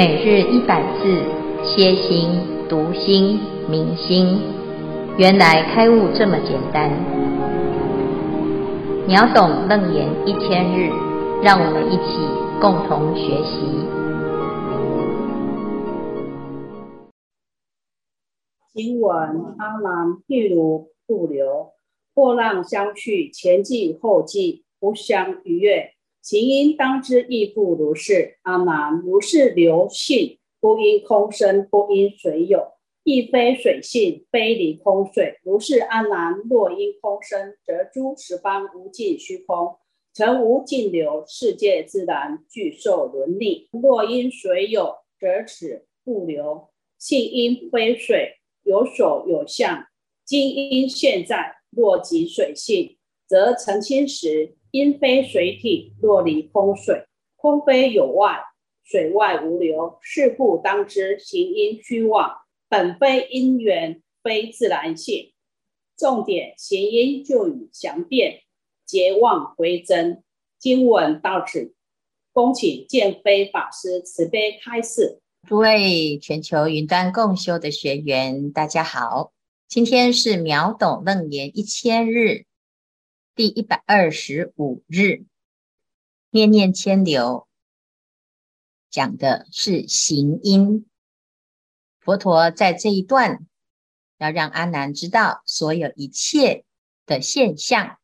每日一百字，歇心、读心、明心，原来开悟这么简单。秒懂楞严一千日，让我们一起共同学习。经文：阿难，譬如瀑流，波浪相去，前继后继，不相逾越。行因当知亦复如是。阿难，如是流性，不因空生，不因水有，亦非水性，非离空水。如是阿难，若因空生，则诸十方无尽虚空，成无尽流，世界自然具受轮理。若因水有，则此不流性因非水，有所有相。今因现在，若即水性，则澄清时。因非水体，若离空水，空非有外，水外无流。是故当知行因虚妄，本非因缘，非自然性。重点行因就与详辩，结妄归真。经文到此，恭请见辉法师慈悲开示。诸位全球云端共修的学员，大家好，今天是秒懂楞严一千日。第一百二十五日，念念迁流，讲的是行因。佛陀在这一段要让阿难知道，所有一切的现象，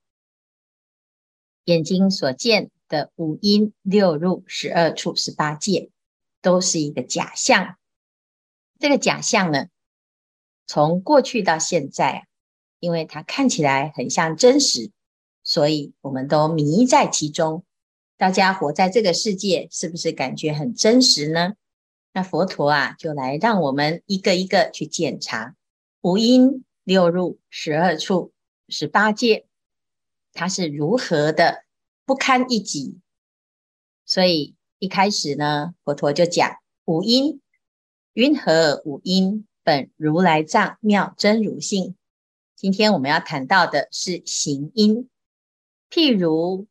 眼睛所见的五阴六入十二处十八界，都是一个假象。这个假象呢，从过去到现在，因为它看起来很像真实。所以我们都迷在其中，大家活在这个世界，是不是感觉很真实呢？那佛陀啊，就来让我们一个一个去检查五阴六入十二处十八界，它是如何的不堪一击。所以一开始呢，佛陀就讲五阴，云何五阴？本如来藏妙真如性。今天我们要谈到的是行音。譬如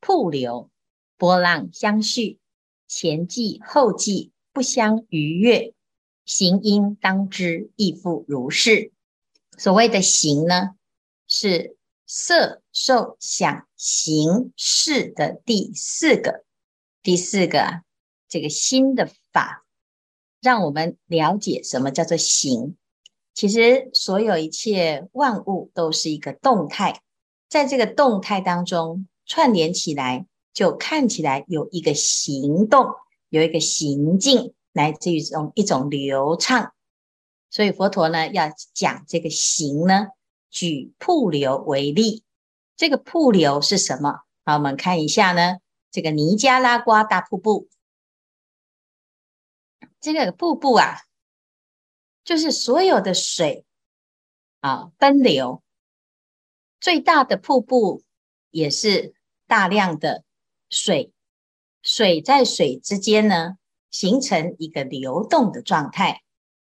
瀑流，波浪相续，前继后继，不相逾越。行因当知亦复如是。所谓的行呢，是色受想行识的第四个，第四个，这个心的法，让我们了解什么叫做行。其实所有一切万物都是一个动态。在这个动态当中串联起来，就看起来有一个行动，有一个行进，来自于这种一种流畅。所以佛陀呢要讲这个行呢，举瀑流为例。这个瀑流是什么？好，我们看一下呢，这个尼加拉瓜大瀑布。这个瀑布啊，就是所有的水啊奔流。最大的瀑布也是大量的水，水在水之间呢，形成一个流动的状态，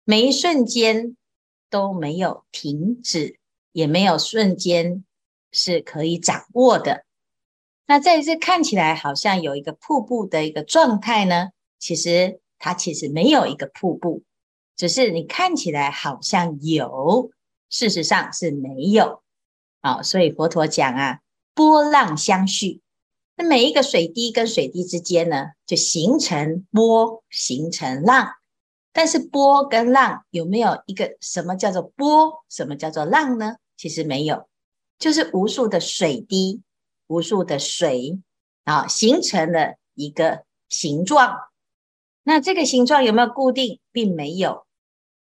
每一瞬间都没有停止，也没有瞬间是可以掌握的。那在这看起来好像有一个瀑布的一个状态呢，其实它其实没有一个瀑布，只是你看起来好像有，事实上是没有。好，所以佛陀讲啊，波浪相续，那每一个水滴跟水滴之间呢，就形成波，形成浪。但是波跟浪有没有一个什么叫做波，什么叫做浪呢？其实没有，就是无数的水滴，无数的水啊，形成了一个形状。那这个形状有没有固定？并没有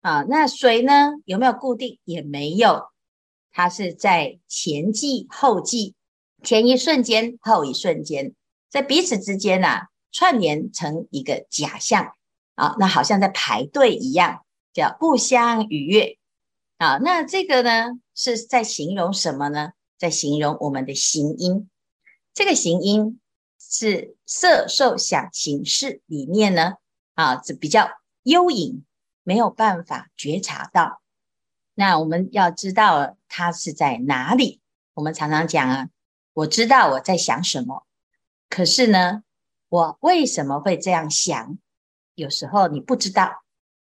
啊。那水呢，有没有固定？也没有。它是在前继后继，前一瞬间，后一瞬间，在彼此之间呐、啊，串联成一个假象啊，那好像在排队一样，叫不相逾越啊。那这个呢，是在形容什么呢？在形容我们的行音。这个行音是色受想行识里面呢，啊，是比较幽隐，没有办法觉察到。那我们要知道它是在哪里。我们常常讲啊，我知道我在想什么，可是呢，我为什么会这样想？有时候你不知道，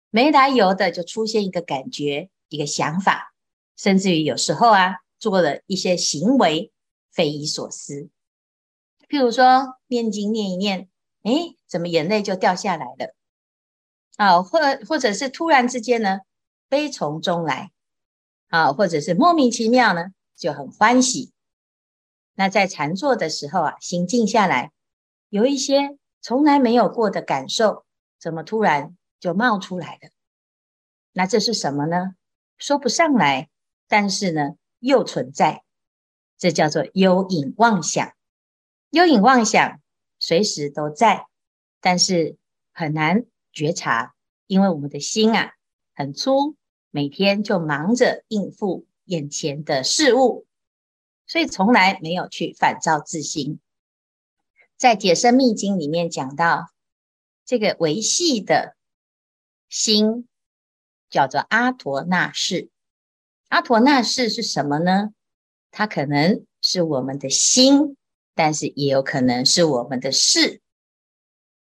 没来由的就出现一个感觉、一个想法，甚至于有时候啊，做了一些行为匪夷所思。譬如说念经念一念，诶，怎么眼泪就掉下来了？啊，或或者是突然之间呢，悲从中来，啊，或者是莫名其妙呢，就很欢喜。那在禅坐的时候啊，心静下来，有一些从来没有过的感受，怎么突然就冒出来了？那这是什么呢？说不上来，但是呢，又存在，这叫做幽隐妄想。幽隐妄想随时都在，但是很难。觉察，因为我们的心啊很粗，每天就忙着应付眼前的事物，所以从来没有去反照自心。在《解深密经》里面讲到，这个维系的心叫做阿陀那识。阿陀那识是什么呢？它可能是我们的心，但是也有可能是我们的事。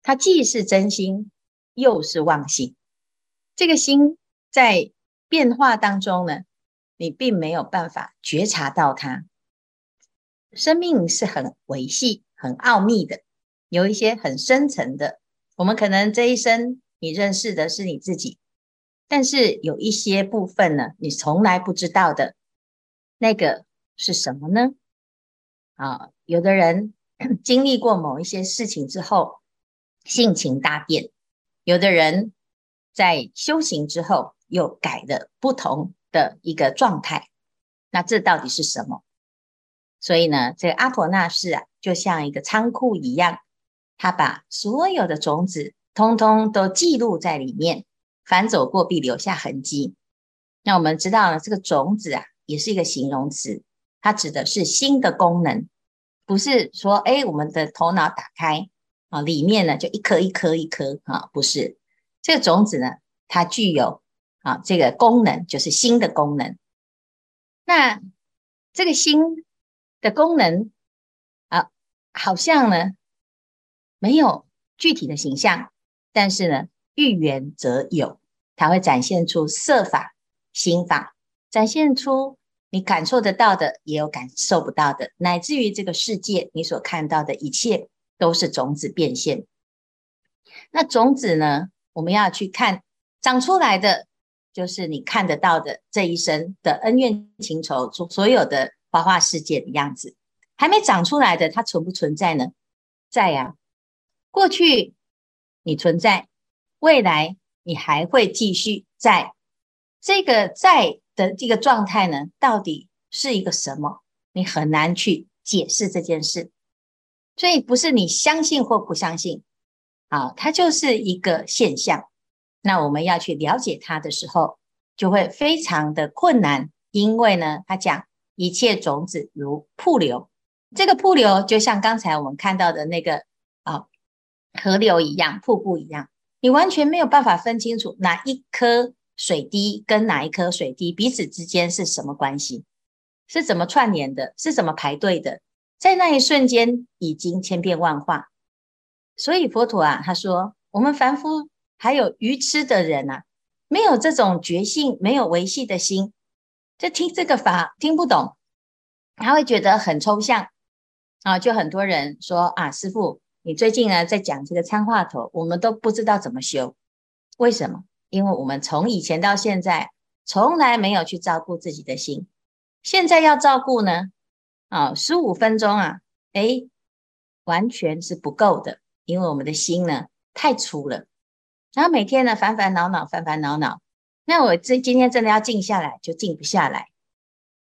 它既是真心。又是妄心，这个心在变化当中呢，你并没有办法觉察到它。生命是很维系、很奥秘的，有一些很深层的。我们可能这一生你认识的是你自己，但是有一些部分呢，你从来不知道的，那个是什么呢？啊，有的人 经历过某一些事情之后，性情大变。有的人在修行之后又改了不同的一个状态，那这到底是什么？所以呢，这个阿婆那氏啊，就像一个仓库一样，他把所有的种子通通都记录在里面，凡走过必留下痕迹。那我们知道呢，这个种子啊，也是一个形容词，它指的是新的功能，不是说哎，我们的头脑打开。啊，里面呢就一颗一颗一颗啊，不是这个种子呢，它具有啊这个功能，就是心的功能。那这个心的功能啊，好像呢没有具体的形象，但是呢欲缘则有，它会展现出色法、心法，展现出你感受得到的，也有感受不到的，乃至于这个世界你所看到的一切。都是种子变现。那种子呢？我们要去看长出来的，就是你看得到的这一生的恩怨情仇，所所有的花花世界的样子。还没长出来的，它存不存在呢？在呀。过去你存在，未来你还会继续在。这个在的这个状态呢，到底是一个什么？你很难去解释这件事。所以不是你相信或不相信，啊，它就是一个现象。那我们要去了解它的时候，就会非常的困难，因为呢，他讲一切种子如瀑流，这个瀑流就像刚才我们看到的那个啊河流一样，瀑布一样，你完全没有办法分清楚哪一颗水滴跟哪一颗水滴彼此之间是什么关系，是怎么串联的，是怎么排队的。在那一瞬间，已经千变万化。所以佛陀啊，他说，我们凡夫还有愚痴的人啊，没有这种觉性，没有维系的心，就听这个法听不懂，他会觉得很抽象啊。就很多人说啊，师傅，你最近呢在讲这个参话头，我们都不知道怎么修。为什么？因为我们从以前到现在，从来没有去照顾自己的心，现在要照顾呢？啊，十五分钟啊，诶，完全是不够的，因为我们的心呢太粗了，然后每天呢烦烦恼恼，烦烦恼恼，那我这今天真的要静下来，就静不下来。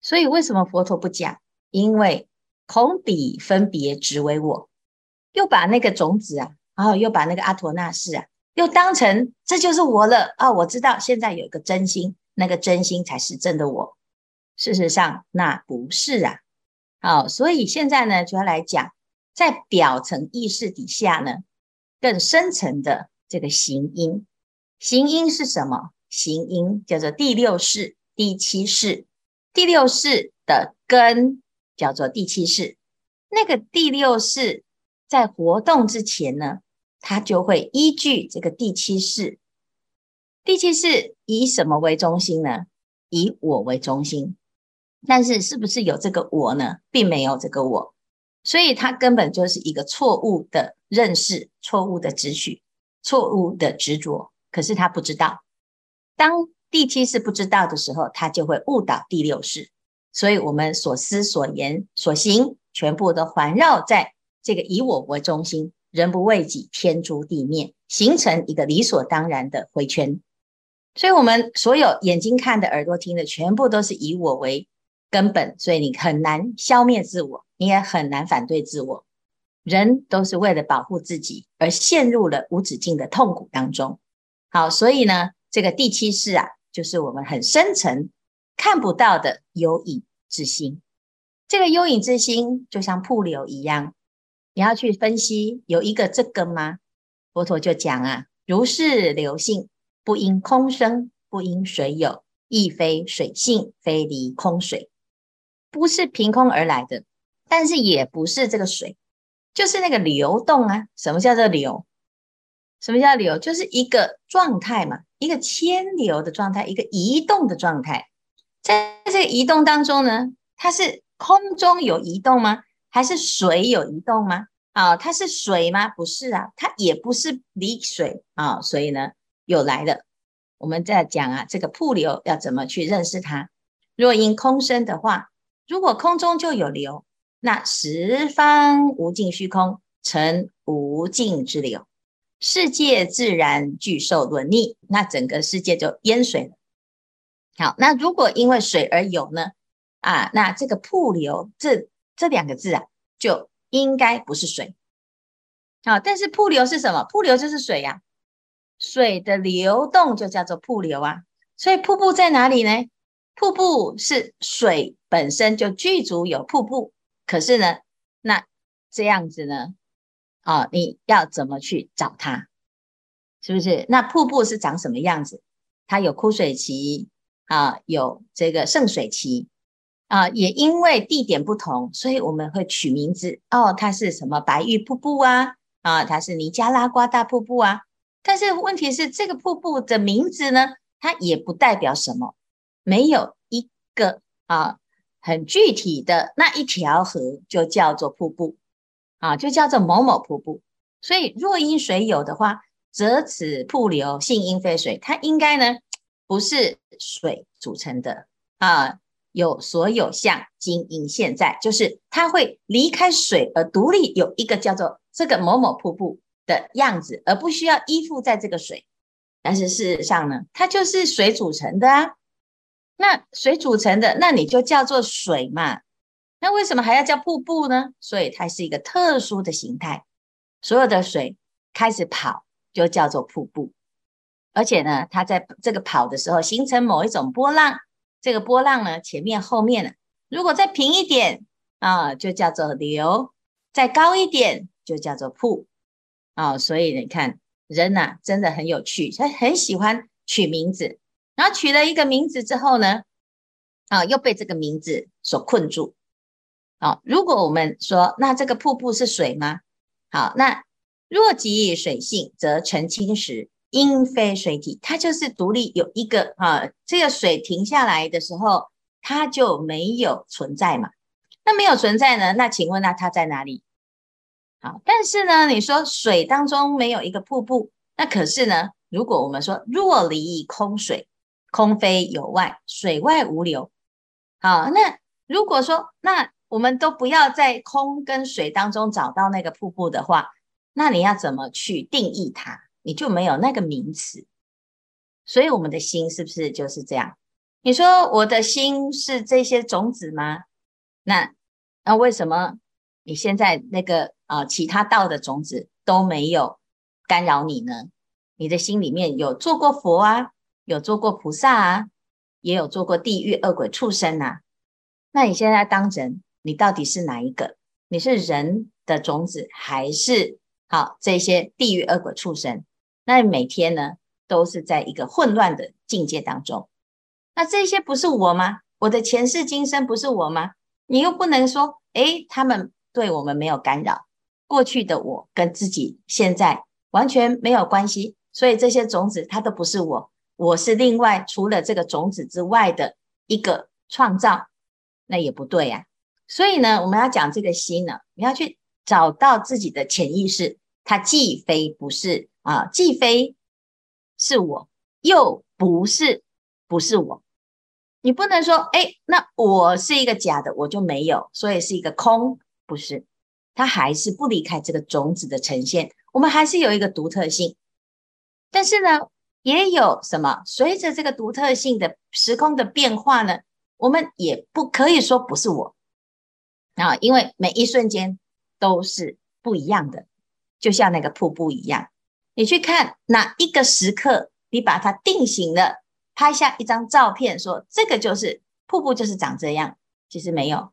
所以为什么佛陀不讲？因为恐彼分别执为我，又把那个种子啊，然后又把那个阿陀那识啊，又当成这就是我了啊，我知道现在有一个真心，那个真心才是真的我。事实上那不是啊。好，所以现在呢，就要来讲，在表层意识底下呢，更深层的这个行音。行音是什么？行音叫做第六式、第七式。第六式的根叫做第七式。那个第六式在活动之前呢，它就会依据这个第七式。第七式以什么为中心呢？以我为中心。但是是不是有这个我呢？并没有这个我，所以它根本就是一个错误的认识、错误的执取、错误的执着。可是他不知道，当第七世不知道的时候，他就会误导第六世。所以，我们所思所言所行，全部都环绕在这个以我为中心，人不为己，天诛地灭，形成一个理所当然的回圈。所以，我们所有眼睛看的、耳朵听的，全部都是以我为根本，所以你很难消灭自我，你也很难反对自我。人都是为了保护自己而陷入了无止境的痛苦当中。好，所以呢，这个第七识啊，就是我们很深层。看不到的有影之心，这个有影之心就像瀑流一样，你要去分析有一个这个吗？佛陀就讲啊，如是流性，不因空生，不因水有，亦非水性，非离空水，不是凭空而来的，但是也不是这个水，就是那个流动啊。什么叫做流？什么叫流？就是一个状态嘛，一个迁流的状态，一个移动的状态。在这个移动当中呢，它是空中有移动吗？还是水有移动吗？啊，它是水吗？不是啊，它也不是离水啊，所以呢，又来了。我们在讲啊，这个瀑流要怎么去认识它？若因空生的话，如果空中就有流，那十方无尽虚空成无尽之流，世界自然具受轮溺，那整个世界就淹水了。好，那如果因为水而有呢？啊，那这个瀑流这这两个字啊，就应该不是水。好，但是瀑流是什么？瀑流就是水呀，水的流动就叫做瀑流啊。所以瀑布在哪里呢？瀑布是水本身就具足有瀑布，可是呢，那这样子呢？啊，你要怎么去找它？是不是？那瀑布是长什么样子？它有枯水期。啊，有这个盛水期啊，也因为地点不同，所以我们会取名字哦。它是什么白玉瀑布啊？啊，它是尼加拉瓜大瀑布啊。但是问题是，这个瀑布的名字呢，它也不代表什么，没有一个啊很具体的那一条河就叫做瀑布啊，就叫做某某瀑布。所以若因水有的话，则此瀑流性应非水，它应该呢。不是水组成的啊，有所有相，今因现在，就是它会离开水而独立，有一个叫做这个某某瀑布的样子，而不需要依附在这个水。但是事实上呢，它就是水组成的啊。那水组成的，那你就叫做水嘛。那为什么还要叫瀑布呢？所以它是一个特殊的形态，所有的水开始跑，就叫做瀑布。而且呢，它在这个跑的时候形成某一种波浪，这个波浪呢，前面后面呢，如果再平一点啊，就叫做流；再高一点就叫做瀑啊。所以你看，人呐，真的很有趣，他很喜欢取名字，然后取了一个名字之后呢，啊，又被这个名字所困住。啊，如果我们说，那这个瀑布是水吗？好，那若即水性，则澄清时。因非水体，它就是独立有一个啊，这个水停下来的时候，它就没有存在嘛。那没有存在呢？那请问那它在哪里？好，但是呢，你说水当中没有一个瀑布，那可是呢，如果我们说若离空水，空非有外，水外无流。好，那如果说那我们都不要在空跟水当中找到那个瀑布的话，那你要怎么去定义它？你就没有那个名词，所以我们的心是不是就是这样？你说我的心是这些种子吗？那那为什么你现在那个啊、其他道的种子都没有干扰你呢？你的心里面有做过佛啊，有做过菩萨啊，也有做过地狱恶鬼畜生啊。那你现在当人，你到底是哪一个？你是人的种子，还是好这些地狱恶鬼畜生？那你每天呢，都是在一个混乱的境界当中。那这些不是我吗？我的前世今生不是我吗？你又不能说，诶，他们对我们没有干扰。过去的我跟自己现在完全没有关系。所以这些种子它都不是我，我是另外除了这个种子之外的一个创造，那也不对呀、啊。所以呢，我们要讲这个心呢，你要去找到自己的潜意识，它既非不是啊，既非是我，又不是不是我。你不能说，哎，那我是一个假的，我就没有，所以是一个空，不是，它还是不离开这个种子的呈现，我们还是有一个独特性。但是呢，也有什么？随着这个独特性的时空的变化呢，我们也不可以说不是我啊，因为每一瞬间都是不一样的，就像那个瀑布一样，你去看哪一个时刻，你把它定型了。拍下一张照片，说这个就是瀑布，就是长这样。其实没有，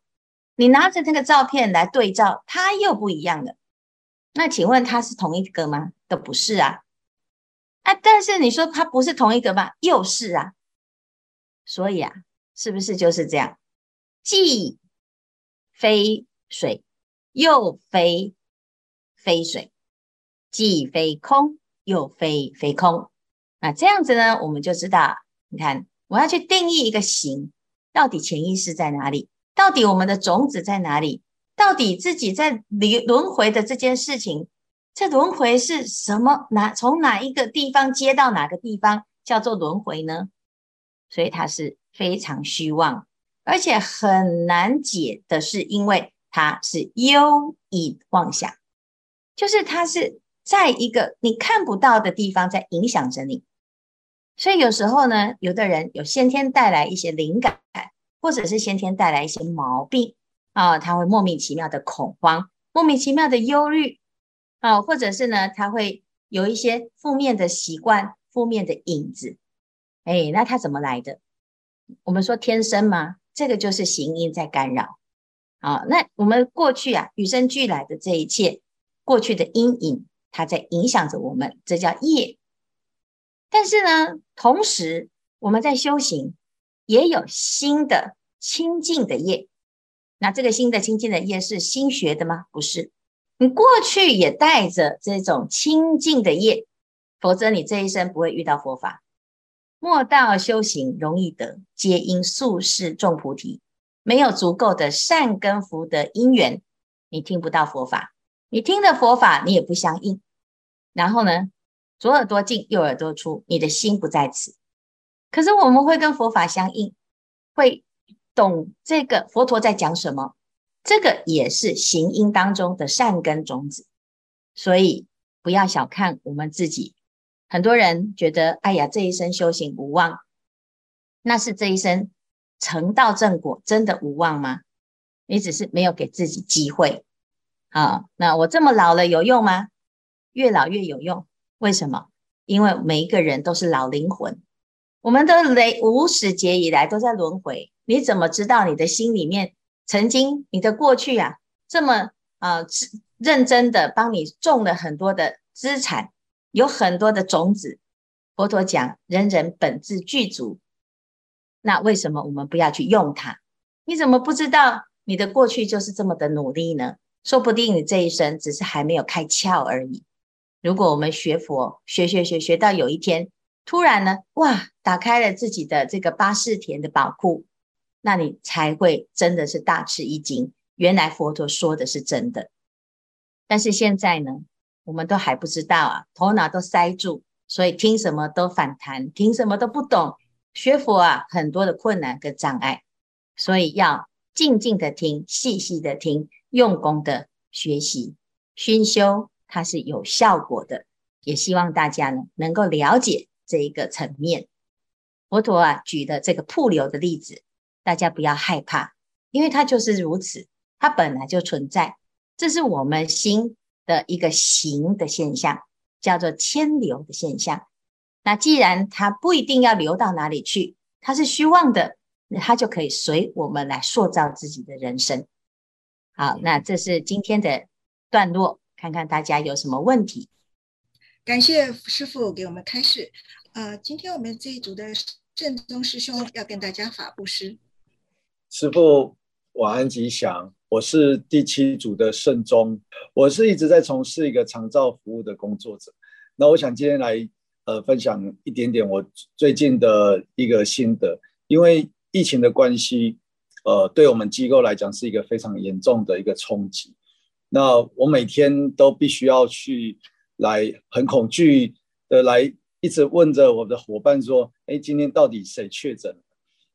你拿着那个照片来对照，它又不一样了。那请问它是同一个吗？都不是啊。啊，但是你说它不是同一个吗？又是啊。所以啊，是不是就是这样？既非水，又非非水；既非空，又非非空。那这样子呢，我们就知道。你看，我要去定义一个形，到底潜意识在哪里？到底我们的种子在哪里？到底自己在轮轮回的这件事情，这轮回是什么？哪从哪一个地方接到哪个地方叫做轮回呢？所以它是非常虚妄，而且很难解的是，因为它是忧隐妄想，就是它是在一个你看不到的地方在影响着你。所以有时候呢，有的人有先天带来一些灵感，或者是先天带来一些毛病啊，他会莫名其妙的恐慌，莫名其妙的忧虑啊，或者是呢，他会有一些负面的习惯、负面的影子。哎，那他怎么来的？我们说天生吗？这个就是行因在干扰啊。那我们过去啊，与生俱来的这一切，过去的阴影，它在影响着我们，这叫业。但是呢，同时我们在修行，也有新的清净的业。那这个新的清净的业是新学的吗？不是，你过去也带着这种清净的业，否则你这一生不会遇到佛法。莫道修行容易得，皆因宿世种菩提，没有足够的善根福德因缘，你听不到佛法。你听的佛法，你也不相应。然后呢？左耳朵进，右耳朵出，你的心不在此。可是我们会跟佛法相应，会懂这个佛陀在讲什么。这个也是行因当中的善根种子，所以不要小看我们自己。很多人觉得，哎呀，这一生修行无望，那是这一生成道正果真的无望吗？你只是没有给自己机会。好，那我这么老了有用吗？越老越有用。为什么？因为每一个人都是老灵魂，我们的累无始劫以来都在轮回。你怎么知道你的心里面曾经你的过去啊这么啊、呃、认真的帮你种了很多的资产，有很多的种子。佛陀讲，人人本自具足，那为什么我们不要去用它？你怎么不知道你的过去就是这么的努力呢？说不定你这一生只是还没有开窍而已。如果我们学佛，学学学学到有一天，突然呢，哇，打开了自己的这个八识田的宝库，那你才会真的是大吃一惊。原来佛陀说的是真的，但是现在呢，我们都还不知道啊，头脑都塞住，所以听什么都反弹，听什么都不懂。学佛啊，很多的困难跟障碍，所以要静静的听，细细的听，用功的学习，熏修。它是有效果的，也希望大家呢能够了解这一个层面。佛陀啊举的这个瀑流的例子，大家不要害怕，因为它就是如此，它本来就存在。这是我们心的一个行的现象，叫做迁流的现象。那既然它不一定要流到哪里去，它是虚妄的，那它就可以随我们来塑造自己的人生。好，那这是今天的段落。看看大家有什么问题。感谢师父给我们开示。呃，今天我们这一组的正宗师兄要跟大家法布施。师父晚安吉祥，我是第七组的圣宗，我是一直在从事一个长照服务的工作者。那我想今天来呃分享一点点我最近的一个心得，因为疫情的关系，呃，对我们机构来讲是一个非常严重的一个冲击。那我每天都必须要去来很恐惧的来一直问着我的伙伴说：“哎，今天到底谁确诊？”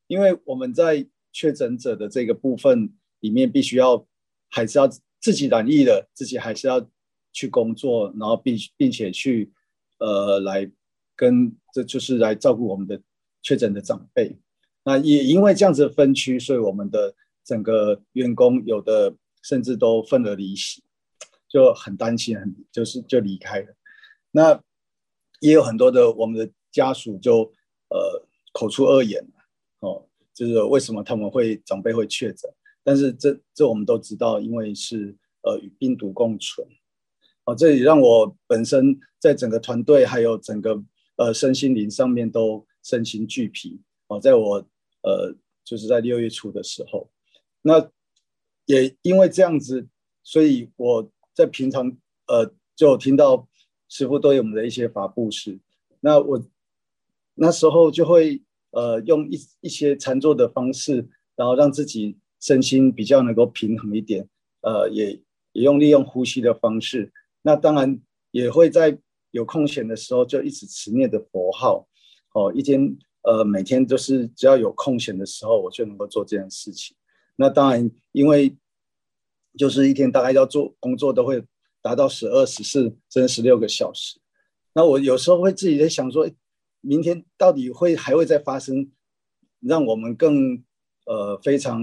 因为我们在确诊者的这个部分里面，必须要还是要自己染疫的，自己还是要去工作，然后并并且去呃来跟这就是来照顾我们的确诊的长辈。那也因为这样子的分区，所以我们的整个员工有的。甚至都分而离席，就很担心，很就是就离开了。那也有很多的我们的家属就呃口出恶言哦，就是为什么他们会长辈会确诊？但是这这我们都知道，因为是呃与病毒共存。哦，这也让我本身在整个团队还有整个呃身心灵上面都身心俱疲。哦，在我呃就是在六月初的时候，那。也因为这样子，所以我在平常呃就听到师父都有我们的一些法布施，那我那时候就会呃用一一些禅坐的方式，然后让自己身心比较能够平衡一点，呃也也用利用呼吸的方式，那当然也会在有空闲的时候就一直持念的佛号，哦一天呃每天都是只要有空闲的时候，我就能够做这件事情。那当然，因为就是一天大概要做工作都会达到十二、十四甚至十六个小时。那我有时候会自己在想说，明天到底会还会再发生让我们更呃非常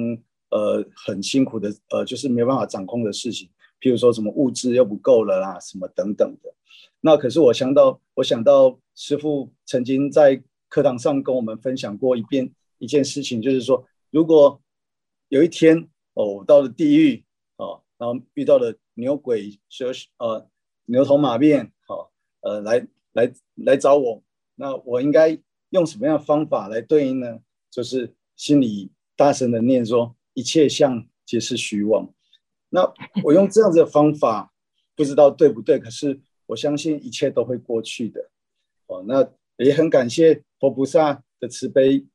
呃很辛苦的呃就是没办法掌控的事情，譬如说什么物质又不够了啦，什么等等的。那可是我想到，我想到师父曾经在课堂上跟我们分享过一遍一件事情，就是说如果有一天，哦，到了地狱，哦，然后遇到了牛鬼蛇，呃，牛头马面，哦，呃，来来来找我，那我应该用什么样的方法来对应呢？就是心里大声的念说，一切相皆是虚妄。那我用这样子的方法，不知道对不对？可是我相信一切都会过去的。哦，那也很感谢佛菩萨的慈悲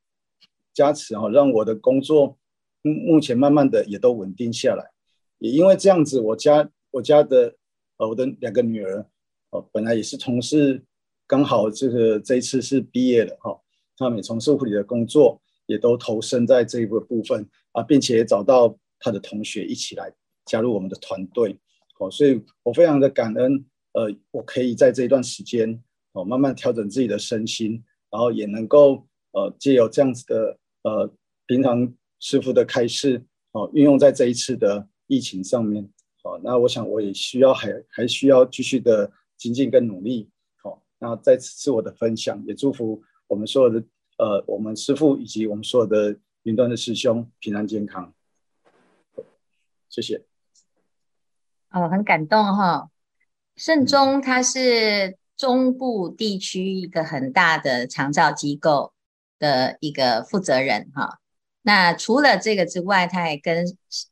加持，哦，让我的工作。目前慢慢的也都稳定下来，也因为这样子，我家我家的呃我的两个女儿，哦本来也是从事，刚好这个这一次是毕业了哈，他们也从事护理的工作，也都投身在这一个部分啊，并且找到他的同学一起来加入我们的团队，哦，所以我非常的感恩，呃，我可以在这一段时间哦慢慢调整自己的身心，然后也能够呃借由这样子的呃平常。师傅的开示，哦，运用在这一次的疫情上面，好，那我想我也需要还还需要继续的精进跟努力，那在此是我的分享，也祝福我们所有的呃，我们师父以及我们所有的云端的师兄平安健康，谢谢。哦，很感动哈、哦，圣中他是中部地区一个很大的长照机构的一个负责人哈。哦那除了这个之外，他也跟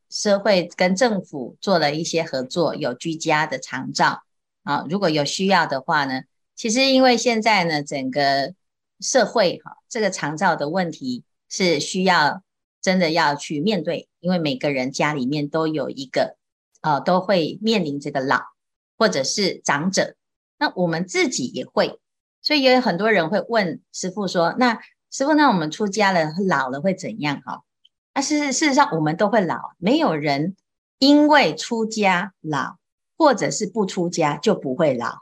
社会、跟政府做了一些合作，有居家的长照啊。如果有需要的话呢，其实因为现在呢，整个社会哈，这个长照的问题是需要真的要去面对，因为每个人家里面都有一个，呃，都会面临这个老或者是长者。那我们自己也会，所以也有很多人会问师傅说，那。师傅，那我们出家了，老了会怎样？哈，那事事实上我们都会老，没有人因为出家老，或者是不出家就不会老。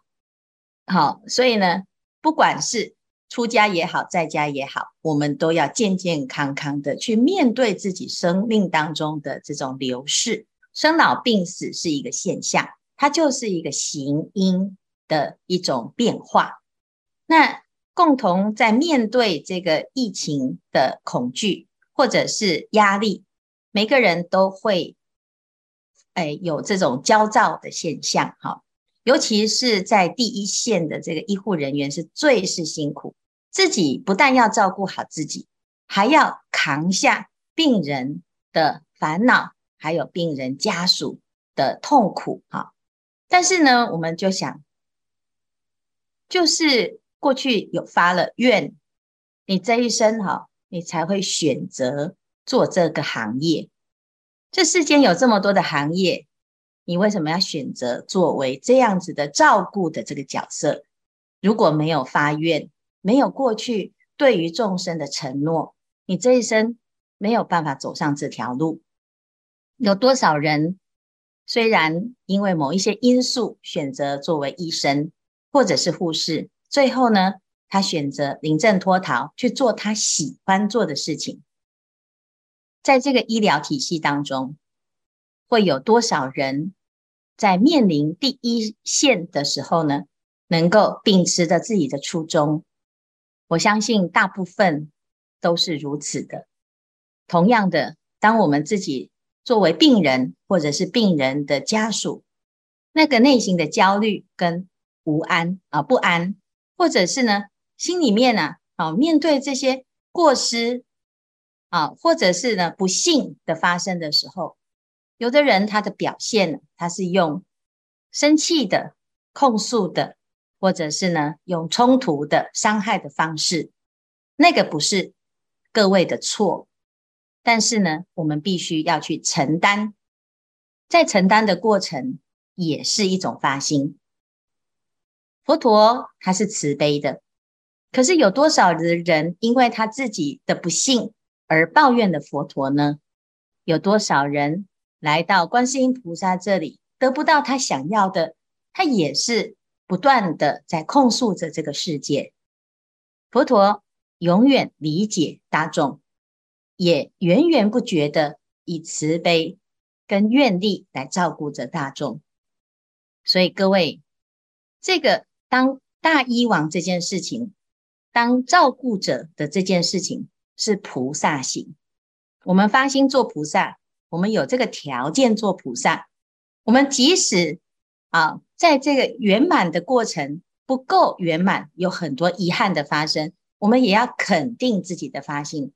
好，所以呢，不管是出家也好，在家也好，我们都要健健康康的去面对自己生命当中的这种流逝，生老病死是一个现象，它就是一个行因的一种变化。那。共同在面对这个疫情的恐惧或者是压力，每个人都会，哎，有这种焦躁的现象，哈，尤其是在第一线的这个医护人员是最是辛苦，自己不但要照顾好自己，还要扛下病人的烦恼，还有病人家属的痛苦，哈。但是呢，我们就想。就是过去有发了愿，你这一生哈，你才会选择做这个行业。这世间有这么多的行业，你为什么要选择作为这样子的照顾的这个角色？如果没有发愿，没有过去对于众生的承诺，你这一生没有办法走上这条路。有多少人虽然因为某一些因素选择作为医生或者是护士，最后呢，他选择临阵脱逃去做他喜欢做的事情。在这个医疗体系当中，会有多少人在面临第一线的时候呢，能够秉持着自己的初衷？我相信大部分都是如此的。同样的，当我们自己作为病人，或者是病人的家属，那个内心的焦虑跟无安啊、不安，或者是呢，心里面呢，啊，面对这些过失啊，或者是呢，不幸的发生的时候，有的人他的表现，他是用生气的、控诉的。或者是呢，用冲突的伤害的方式，那个不是各位的错，但是呢，我们必须要去承担，在承担的过程也是一种发心。佛陀他是慈悲的，可是有多少的人因为他自己的不幸而抱怨了佛陀呢？有多少人来到观世音菩萨这里得不到他想要的，他也是。不断的在控诉着这个世界，佛陀永远理解大众，也源源不绝的以慈悲跟愿力来照顾着大众。所以各位，这个当大医王这件事情，当照顾者的这件事情是菩萨行。我们发心做菩萨，我们有这个条件做菩萨，我们即使啊。在这个圆满的过程不够圆满，有很多遗憾的发生，我们也要肯定自己的发心。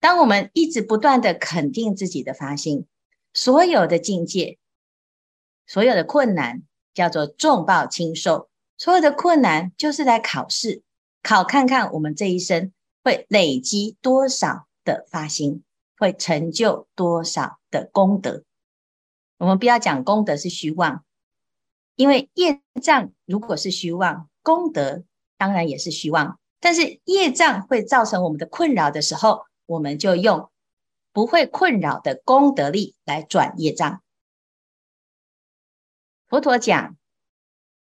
当我们一直不断的肯定自己的发心，所有的境界、所有的困难叫做重报轻受，所有的困难就是来考试，考看看我们这一生会累积多少的发心，会成就多少的功德。我们不要讲功德是虚妄。因为业障如果是虚妄，功德当然也是虚妄。但是业障会造成我们的困扰的时候，我们就用不会困扰的功德力来转业障。佛陀讲，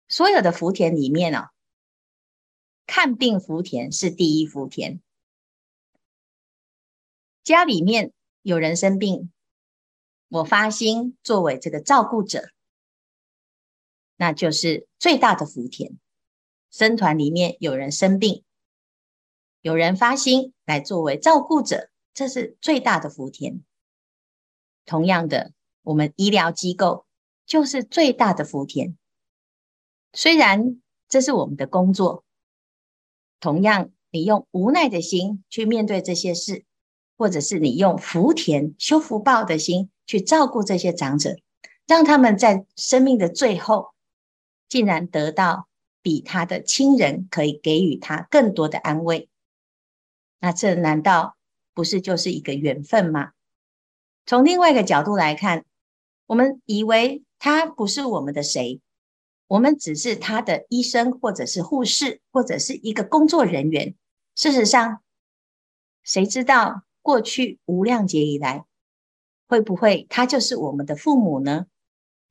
所有的福田里面哦，看病福田是第一福田。家里面有人生病，我发心作为这个照顾者。那就是最大的福田。僧团里面有人生病，有人发心来作为照顾者，这是最大的福田。同样的，我们医疗机构就是最大的福田。虽然这是我们的工作，同样你用无奈的心去面对这些事，或者是你用福田修福报的心去照顾这些长者，让他们在生命的最后。竟然得到比他的亲人可以给予他更多的安慰，那这难道不是就是一个缘分吗？从另外一个角度来看，我们以为他不是我们的谁，我们只是他的医生，或者是护士，或者是一个工作人员。事实上，谁知道过去无量劫以来，会不会他就是我们的父母呢？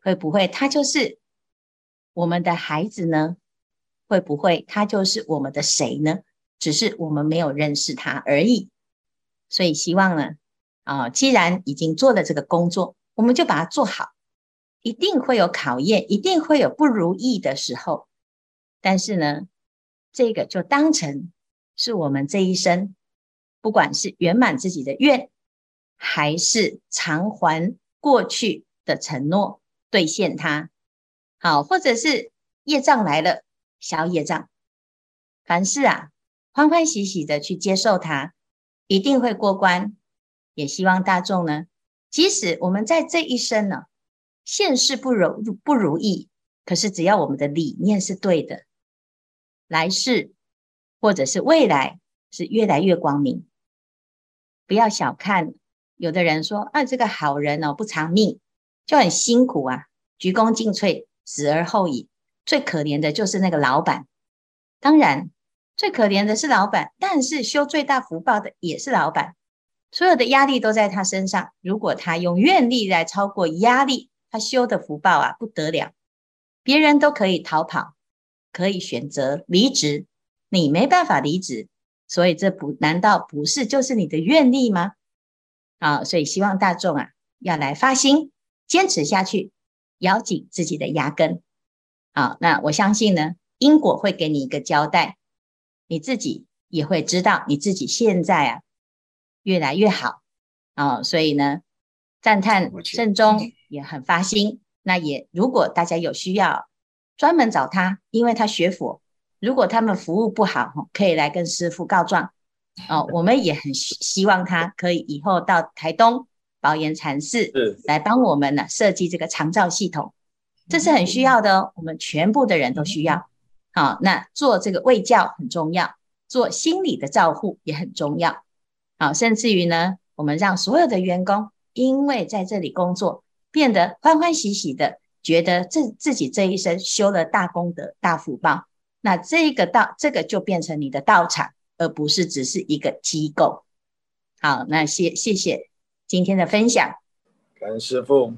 会不会他就是？我们的孩子呢？会不会他就是我们的谁呢？只是我们没有认识他而已。所以希望呢，啊，既然已经做了这个工作，我们就把它做好。一定会有考验，一定会有不如意的时候。但是呢，这个就当成是我们这一生，不管是圆满自己的愿，还是偿还过去的承诺，兑现它。好，或者是业障来了，消业障，凡事啊，欢欢喜喜的去接受它，一定会过关。也希望大众呢，即使我们在这一生呢，现世不如不如意，可是只要我们的理念是对的，来世或者是未来是越来越光明。不要小看，有的人说啊，这个好人哦，不长命，就很辛苦啊，鞠躬尽瘁，死而后已。最可怜的就是那个老板，当然最可怜的是老板，但是修最大福报的也是老板，所有的压力都在他身上。如果他用愿力来超过压力，他修的福报啊不得了。别人都可以逃跑，可以选择离职，你没办法离职。所以这不难道不是就是你的愿力吗？啊，所以希望大众啊要来发心，坚持下去，咬紧自己的牙根。好，那我相信呢，因果会给你一个交代，你自己也会知道你自己现在啊越来越好啊。所以呢，赞叹正宗也很发心。那也如果大家有需要，专门找他，因为他学佛。如果他们服务不好，可以来跟师傅告状哦。我们也很希望他可以以后到台东宝岩禅寺来帮我们呢设计这个长照系统，这是很需要的哦。我们全部的人都需要。好，那做这个卫教很重要，做心理的照护也很重要。好，甚至于呢，我们让所有的员工因为在这里工作，变得欢欢喜喜的，觉得自自己这一生修了大功德、大福报。那这个道，这个就变成你的道场，而不是只是一个机构。好，那谢谢谢今天的分享，感恩师傅。